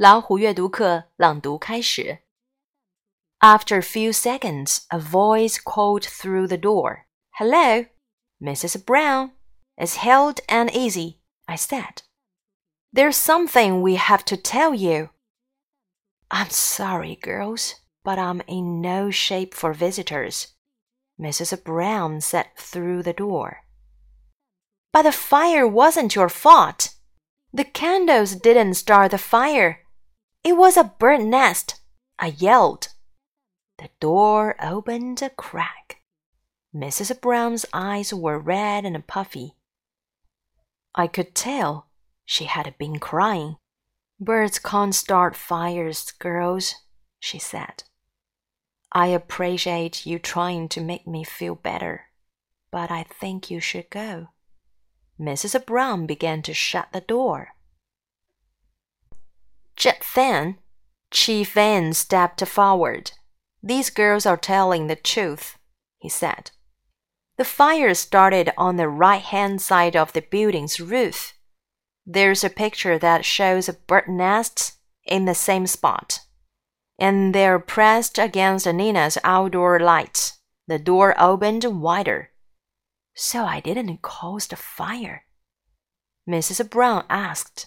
老虎阅读课朗读开始。After a few seconds, a voice called through the door. Hello, Mrs. Brown. It's held and easy, I said. There's something we have to tell you. I'm sorry, girls, but I'm in no shape for visitors, Mrs. Brown said through the door. But the fire wasn't your fault. The candles didn't start the fire. it was a bird nest, I yelled. The door opened a crack. Mrs. Brown's eyes were red and puffy. I could tell she had been crying. Birds can't start fires, girls, she said. I appreciate you trying to make me feel better, but I think you should go. Mrs. Brown began to shut the door. Just then, Chief Vance stepped forward. These girls are telling the truth, he said. The fire started on the right hand side of the building's roof. There's a picture that shows a bird nests in the same spot. And they're pressed against Nina's outdoor lights. The door opened wider. So I didn't cause the fire? Mrs. Brown asked.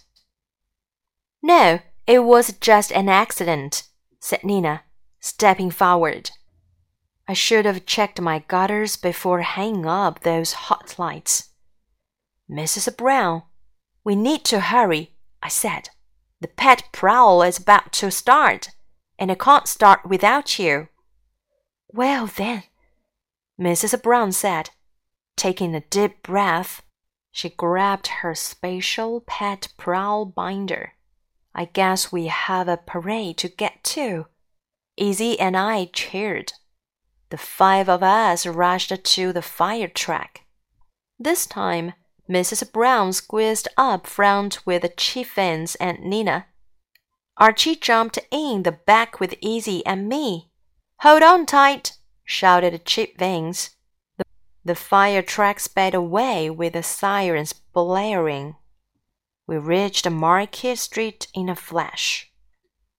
No, it was just an accident, said Nina, stepping forward. I should have checked my gutters before hanging up those hot lights. Mrs. Brown, we need to hurry, I said. The pet prowl is about to start, and I can't start without you. Well, then, Mrs. Brown said, taking a deep breath. She grabbed her special pet prowl binder. I guess we have a parade to get to. Easy and I cheered. The five of us rushed to the fire track. This time, Mrs. Brown squeezed up front with Chief Vance and Nina. Archie jumped in the back with Easy and me. Hold on tight, shouted. The, the fire truck sped away with the sirens blaring. We reached Market Street in a flash.